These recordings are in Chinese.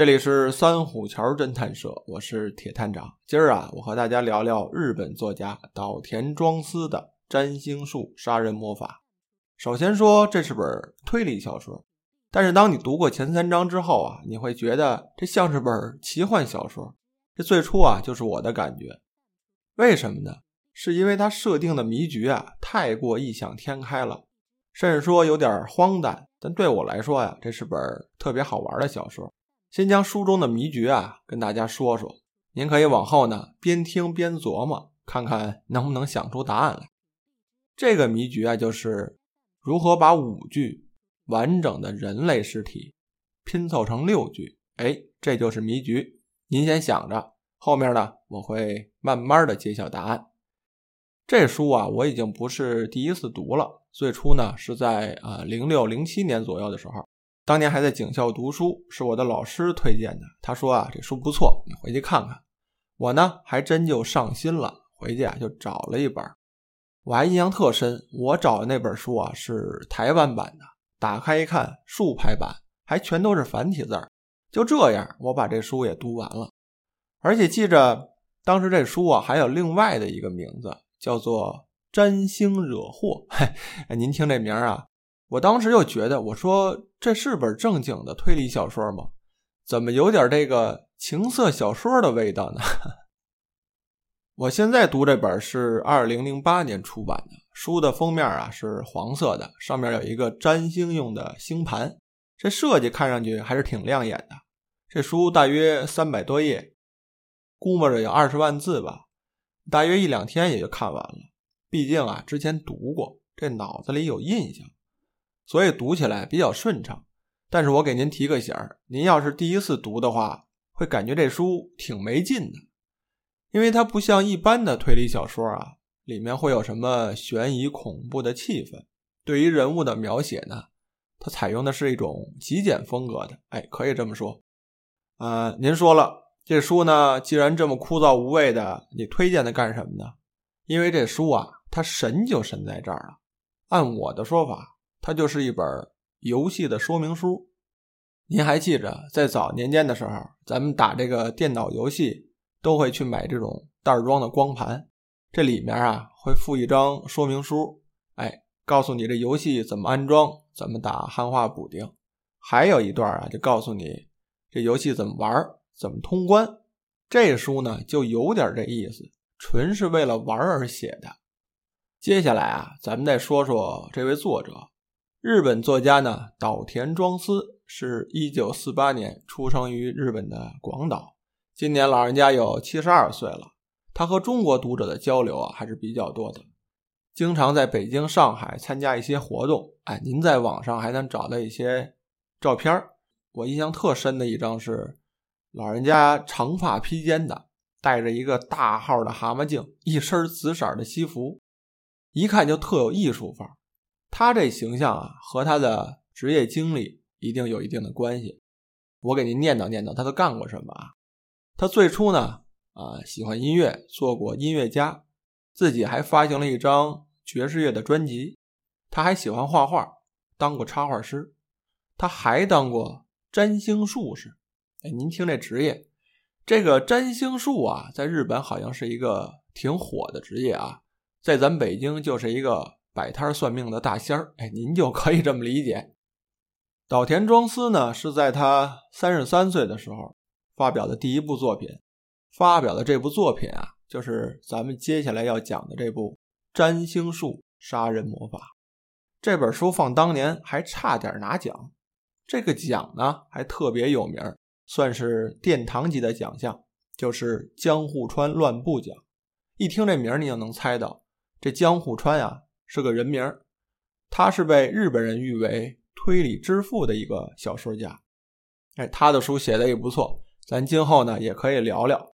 这里是三虎桥侦探社，我是铁探长。今儿啊，我和大家聊聊日本作家岛田庄司的《占星术杀人魔法》。首先说，这是本推理小说，但是当你读过前三章之后啊，你会觉得这像是本奇幻小说。这最初啊，就是我的感觉。为什么呢？是因为它设定的迷局啊，太过异想天开了，甚至说有点荒诞。但对我来说呀，这是本特别好玩的小说。先将书中的谜局啊跟大家说说，您可以往后呢边听边琢磨，看看能不能想出答案来。这个谜局啊就是如何把五具完整的人类尸体拼凑成六具。哎，这就是谜局。您先想着，后面呢我会慢慢的揭晓答案。这书啊我已经不是第一次读了，最初呢是在啊零六零七年左右的时候。当年还在警校读书，是我的老师推荐的。他说啊，这书不错，你回去看看。我呢，还真就上心了，回去啊就找了一本。我还印象特深，我找的那本书啊是台湾版的。打开一看，竖排版，还全都是繁体字儿。就这样，我把这书也读完了。而且记着，当时这书啊还有另外的一个名字，叫做《占星惹祸》。嘿，您听这名啊。我当时就觉得，我说这是本正经的推理小说吗？怎么有点这个情色小说的味道呢？我现在读这本是二零零八年出版的，书的封面啊是黄色的，上面有一个占星用的星盘，这设计看上去还是挺亮眼的。这书大约三百多页，估摸着有二十万字吧，大约一两天也就看完了。毕竟啊，之前读过，这脑子里有印象。所以读起来比较顺畅，但是我给您提个醒儿，您要是第一次读的话，会感觉这书挺没劲的，因为它不像一般的推理小说啊，里面会有什么悬疑恐怖的气氛。对于人物的描写呢，它采用的是一种极简风格的，哎，可以这么说。呃，您说了，这书呢，既然这么枯燥无味的，你推荐它干什么呢？因为这书啊，它神就神在这儿了。按我的说法。它就是一本游戏的说明书。您还记着，在早年间的时候，咱们打这个电脑游戏都会去买这种袋装的光盘，这里面啊会附一张说明书，哎，告诉你这游戏怎么安装，怎么打汉化补丁，还有一段啊就告诉你这游戏怎么玩，怎么通关。这书呢就有点这意思，纯是为了玩而写的。接下来啊，咱们再说说这位作者。日本作家呢，岛田庄司是一九四八年出生于日本的广岛，今年老人家有七十二岁了。他和中国读者的交流啊还是比较多的，经常在北京、上海参加一些活动。哎，您在网上还能找到一些照片我印象特深的一张是老人家长发披肩的，戴着一个大号的蛤蟆镜，一身紫色的西服，一看就特有艺术范儿。他这形象啊，和他的职业经历一定有一定的关系。我给您念叨念叨，他都干过什么啊？他最初呢，啊，喜欢音乐，做过音乐家，自己还发行了一张爵士乐的专辑。他还喜欢画画，当过插画师。他还当过占星术士。哎，您听这职业，这个占星术啊，在日本好像是一个挺火的职业啊，在咱北京就是一个。摆摊算命的大仙儿，哎，您就可以这么理解。岛田庄司呢，是在他三十三岁的时候发表的第一部作品。发表的这部作品啊，就是咱们接下来要讲的这部《占星术杀人魔法》。这本书放当年还差点拿奖，这个奖呢还特别有名，算是殿堂级的奖项，就是江户川乱步奖。一听这名，你就能猜到这江户川呀。是个人名他是被日本人誉为推理之父的一个小说家。哎，他的书写的也不错，咱今后呢也可以聊聊。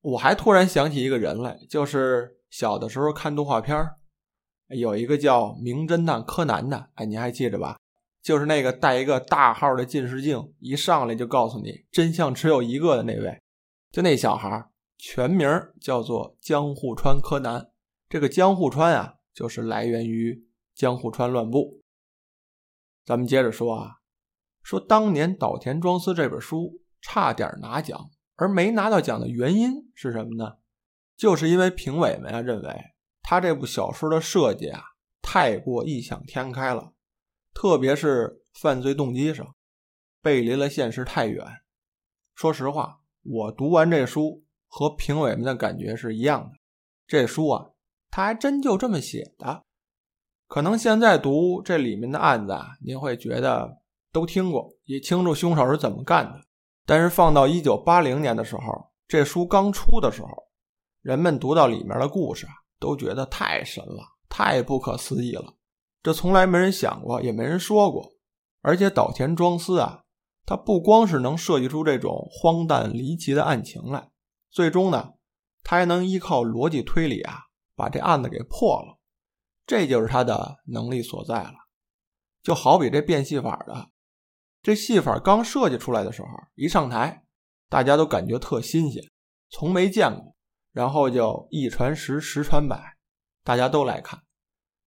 我还突然想起一个人来，就是小的时候看动画片有一个叫《名侦探柯南》的，哎，你还记着吧？就是那个带一个大号的近视镜，一上来就告诉你真相只有一个的那位，就那小孩全名叫做江户川柯南。这个江户川啊，就是来源于江户川乱步。咱们接着说啊，说当年岛田庄司这本书差点拿奖。而没拿到奖的原因是什么呢？就是因为评委们啊认为他这部小说的设计啊太过异想天开了，特别是犯罪动机上背离了现实太远。说实话，我读完这书和评委们的感觉是一样的。这书啊，他还真就这么写的。可能现在读这里面的案子啊，您会觉得都听过，也清楚凶手是怎么干的。但是放到一九八零年的时候，这书刚出的时候，人们读到里面的故事啊，都觉得太神了，太不可思议了。这从来没人想过，也没人说过。而且岛田庄司啊，他不光是能设计出这种荒诞离奇的案情来，最终呢，他还能依靠逻辑推理啊，把这案子给破了。这就是他的能力所在了。就好比这变戏法的。这戏法刚设计出来的时候，一上台，大家都感觉特新鲜，从没见过。然后就一传十，十传百，大家都来看。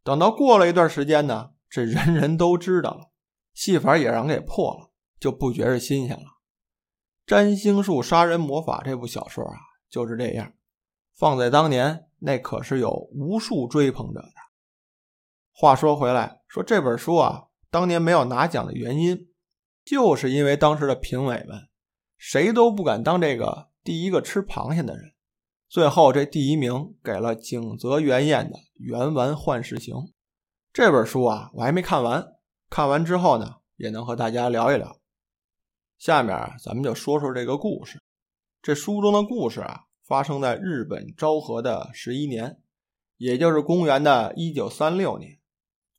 等到过了一段时间呢，这人人都知道了，戏法也让给破了，就不觉着新鲜了。《占星术杀人魔法》这部小说啊，就是这样。放在当年，那可是有无数追捧者的。话说回来，说这本书啊，当年没有拿奖的原因。就是因为当时的评委们谁都不敢当这个第一个吃螃蟹的人，最后这第一名给了井泽原彦的《圆丸幻世行》这本书啊，我还没看完，看完之后呢，也能和大家聊一聊。下面，咱们就说说这个故事。这书中的故事啊，发生在日本昭和的十一年，也就是公元的一九三六年。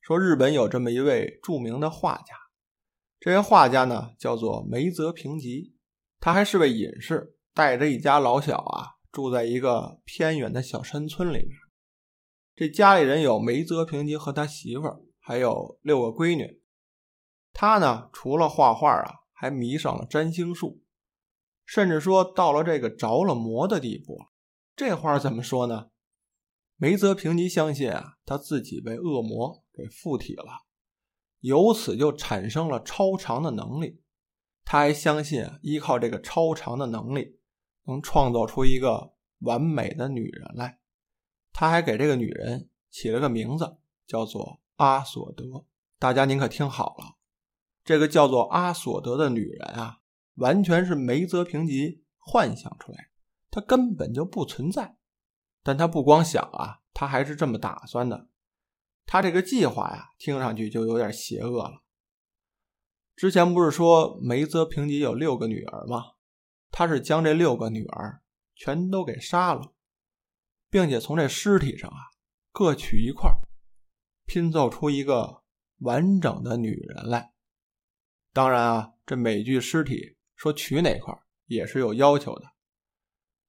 说日本有这么一位著名的画家。这位画家呢，叫做梅泽平吉，他还是位隐士，带着一家老小啊，住在一个偏远的小山村里面。这家里人有梅泽平吉和他媳妇儿，还有六个闺女。他呢，除了画画啊，还迷上了占星术，甚至说到了这个着了魔的地步。这话怎么说呢？梅泽平吉相信啊，他自己被恶魔给附体了。由此就产生了超常的能力，他还相信啊，依靠这个超常的能力，能创造出一个完美的女人来。他还给这个女人起了个名字，叫做阿索德。大家您可听好了，这个叫做阿索德的女人啊，完全是梅泽平吉幻想出来，他根本就不存在。但他不光想啊，他还是这么打算的。他这个计划呀，听上去就有点邪恶了。之前不是说梅泽平吉有六个女儿吗？他是将这六个女儿全都给杀了，并且从这尸体上啊各取一块，拼凑出一个完整的女人来。当然啊，这每具尸体说取哪块也是有要求的。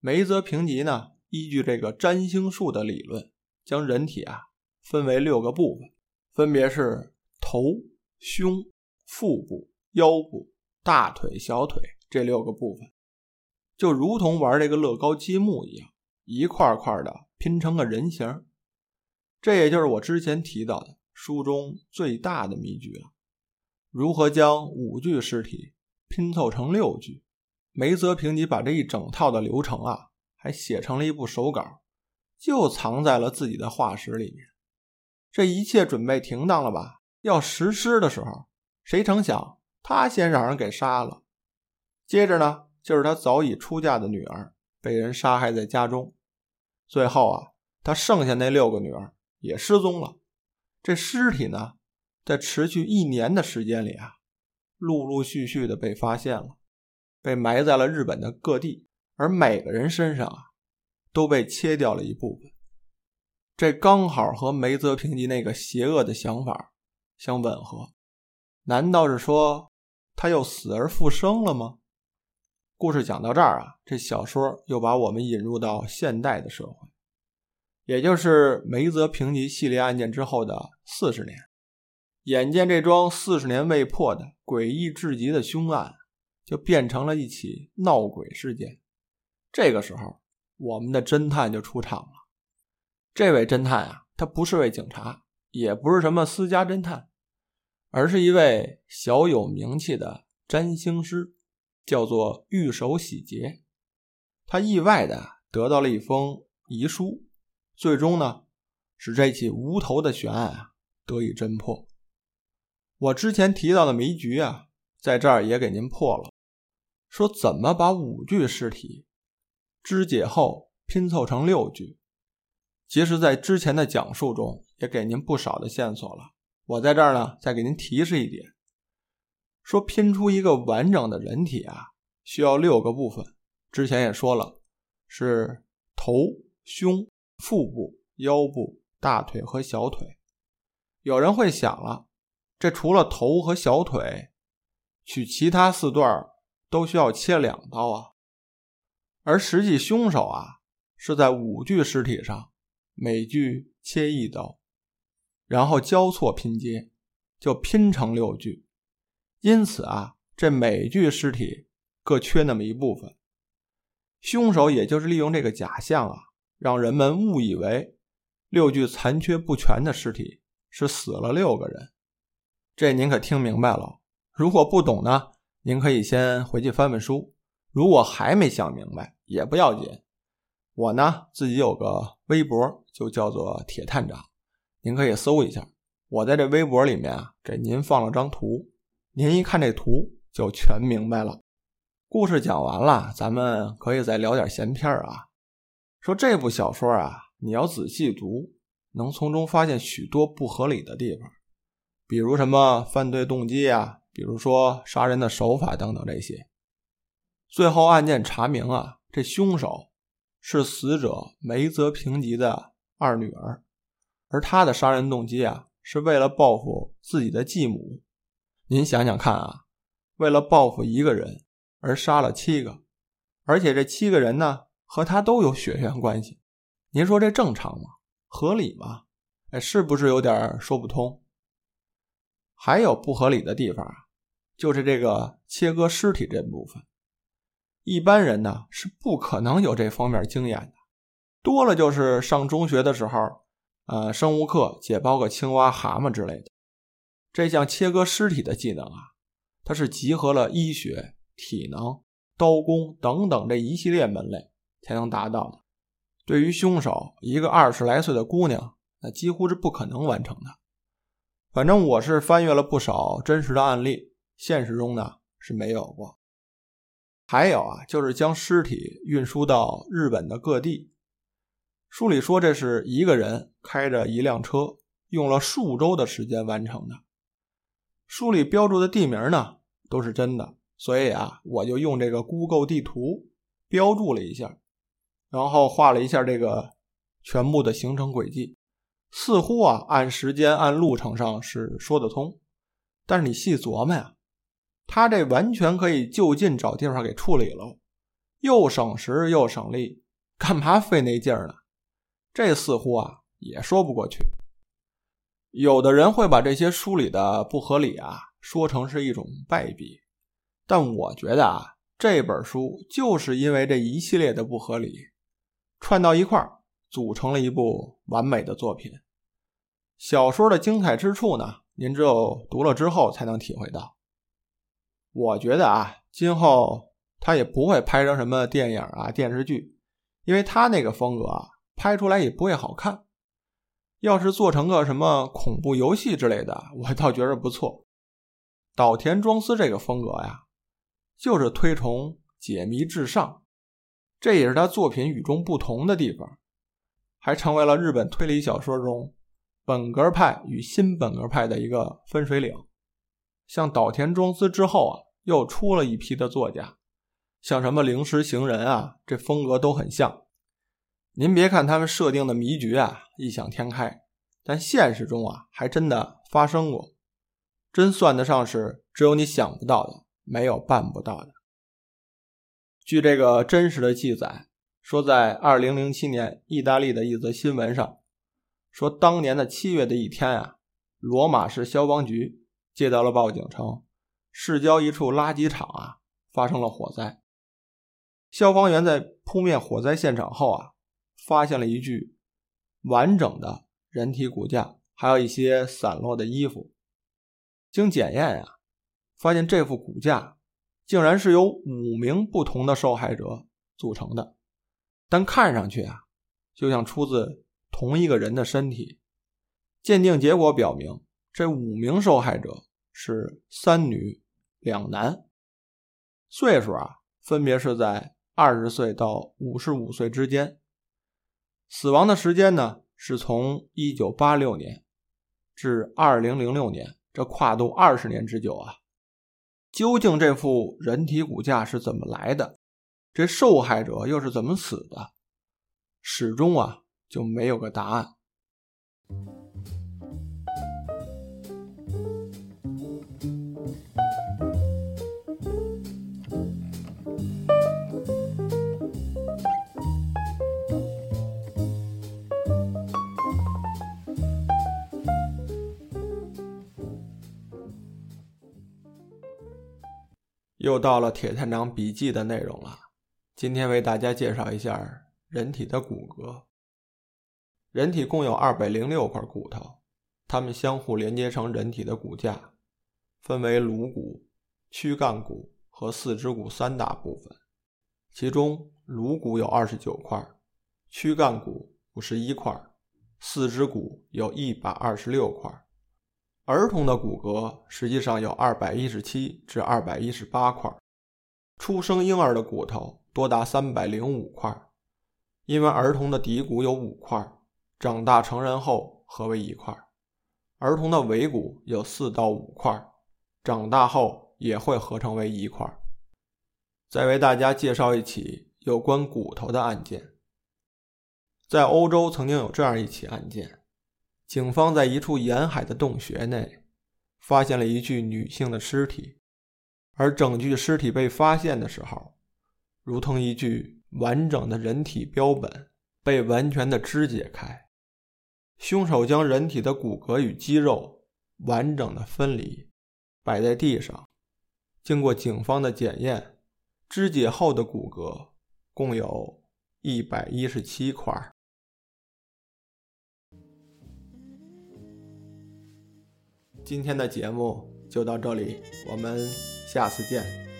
梅泽平吉呢，依据这个占星术的理论，将人体啊。分为六个部分，分别是头、胸、腹部、腰部、大腿、小腿这六个部分，就如同玩这个乐高积木一样，一块块的拼成个人形。这也就是我之前提到的书中最大的谜局了：如何将五具尸体拼凑成六句？梅泽平吉把这一整套的流程啊，还写成了一部手稿，就藏在了自己的画室里面。这一切准备停当了吧？要实施的时候，谁成想他先让人给杀了。接着呢，就是他早已出嫁的女儿被人杀害在家中。最后啊，他剩下那六个女儿也失踪了。这尸体呢，在持续一年的时间里啊，陆陆续续的被发现了，被埋在了日本的各地，而每个人身上啊，都被切掉了一部分。这刚好和梅泽平吉那个邪恶的想法相吻合。难道是说他又死而复生了吗？故事讲到这儿啊，这小说又把我们引入到现代的社会，也就是梅泽平吉系列案件之后的四十年。眼见这桩四十年未破的诡异至极的凶案，就变成了一起闹鬼事件。这个时候，我们的侦探就出场了。这位侦探啊，他不是位警察，也不是什么私家侦探，而是一位小有名气的占星师，叫做玉手洗劫。他意外的得到了一封遗书，最终呢，使这起无头的悬案啊得以侦破。我之前提到的谜局啊，在这儿也给您破了。说怎么把五具尸体肢解后拼凑成六具？其实，在之前的讲述中也给您不少的线索了。我在这儿呢，再给您提示一点：说拼出一个完整的人体啊，需要六个部分。之前也说了，是头、胸、腹部、腰部、大腿和小腿。有人会想了。这除了头和小腿，取其他四段都需要切两刀啊。而实际凶手啊是在五具尸体上每具切一刀，然后交错拼接，就拼成六具。因此啊，这每具尸体各缺那么一部分。凶手也就是利用这个假象啊，让人们误以为六具残缺不全的尸体是死了六个人。这您可听明白了？如果不懂呢，您可以先回去翻翻书。如果还没想明白，也不要紧。我呢自己有个微博，就叫做铁探长，您可以搜一下。我在这微博里面啊，给您放了张图，您一看这图就全明白了。故事讲完了，咱们可以再聊点闲篇啊。说这部小说啊，你要仔细读，能从中发现许多不合理的地方。比如什么犯罪动机啊，比如说杀人的手法等等这些。最后案件查明啊，这凶手是死者梅泽平吉的二女儿，而她的杀人动机啊，是为了报复自己的继母。您想想看啊，为了报复一个人而杀了七个，而且这七个人呢和他都有血缘关系，您说这正常吗？合理吗？哎，是不是有点说不通？还有不合理的地方啊，就是这个切割尸体这部分，一般人呢是不可能有这方面经验的，多了就是上中学的时候，呃，生物课解剖个青蛙、蛤蟆之类的。这项切割尸体的技能啊，它是集合了医学、体能、刀工等等这一系列门类才能达到的。对于凶手一个二十来岁的姑娘，那几乎是不可能完成的。反正我是翻阅了不少真实的案例，现实中呢是没有过。还有啊，就是将尸体运输到日本的各地。书里说这是一个人开着一辆车，用了数周的时间完成的。书里标注的地名呢都是真的，所以啊，我就用这个 Google 地图标注了一下，然后画了一下这个全部的行程轨迹。似乎啊，按时间、按路程上是说得通，但是你细琢磨呀，他这完全可以就近找地方给处理了，又省时又省力，干嘛费那劲儿呢？这似乎啊也说不过去。有的人会把这些书里的不合理啊说成是一种败笔，但我觉得啊，这本书就是因为这一系列的不合理串到一块儿。组成了一部完美的作品。小说的精彩之处呢，您只有读了之后才能体会到。我觉得啊，今后他也不会拍成什么电影啊、电视剧，因为他那个风格啊，拍出来也不会好看。要是做成个什么恐怖游戏之类的，我倒觉着不错。岛田庄司这个风格呀，就是推崇解谜至上，这也是他作品与众不同的地方。还成为了日本推理小说中本格派与新本格派的一个分水岭。像岛田庄司之后啊，又出了一批的作家，像什么灵石行人啊，这风格都很像。您别看他们设定的谜局啊异想天开，但现实中啊还真的发生过，真算得上是只有你想不到的，没有办不到的。据这个真实的记载，说在2007年意大利的一则新闻上，说当年的七月的一天啊，罗马市消防局接到了报警，称市郊一处垃圾场啊发生了火灾。消防员在扑灭火灾现场后啊，发现了一具完整的人体骨架，还有一些散落的衣服。经检验啊，发现这副骨架竟然是由五名不同的受害者组成的，但看上去啊，就像出自同一个人的身体。鉴定结果表明，这五名受害者是三女两男，岁数啊，分别是在二十岁到五十五岁之间。死亡的时间呢，是从一九八六年至二零零六年。这跨度二十年之久啊！究竟这副人体骨架是怎么来的？这受害者又是怎么死的？始终啊就没有个答案。又到了铁探长笔记的内容了。今天为大家介绍一下人体的骨骼。人体共有二百零六块骨头，它们相互连接成人体的骨架，分为颅骨、躯干骨和四肢骨三大部分。其中，颅骨有二十九块，躯干骨五十一块，四肢骨有一百二十六块。儿童的骨骼实际上有二百一十七至二百一十八块，出生婴儿的骨头多达三百零五块，因为儿童的骶骨有五块，长大成人后合为一块；儿童的尾骨有四到五块，长大后也会合成为一块。再为大家介绍一起有关骨头的案件，在欧洲曾经有这样一起案件。警方在一处沿海的洞穴内发现了一具女性的尸体，而整具尸体被发现的时候，如同一具完整的人体标本被完全的肢解开。凶手将人体的骨骼与肌肉完整的分离，摆在地上。经过警方的检验，肢解后的骨骼共有一百一十七块。今天的节目就到这里，我们下次见。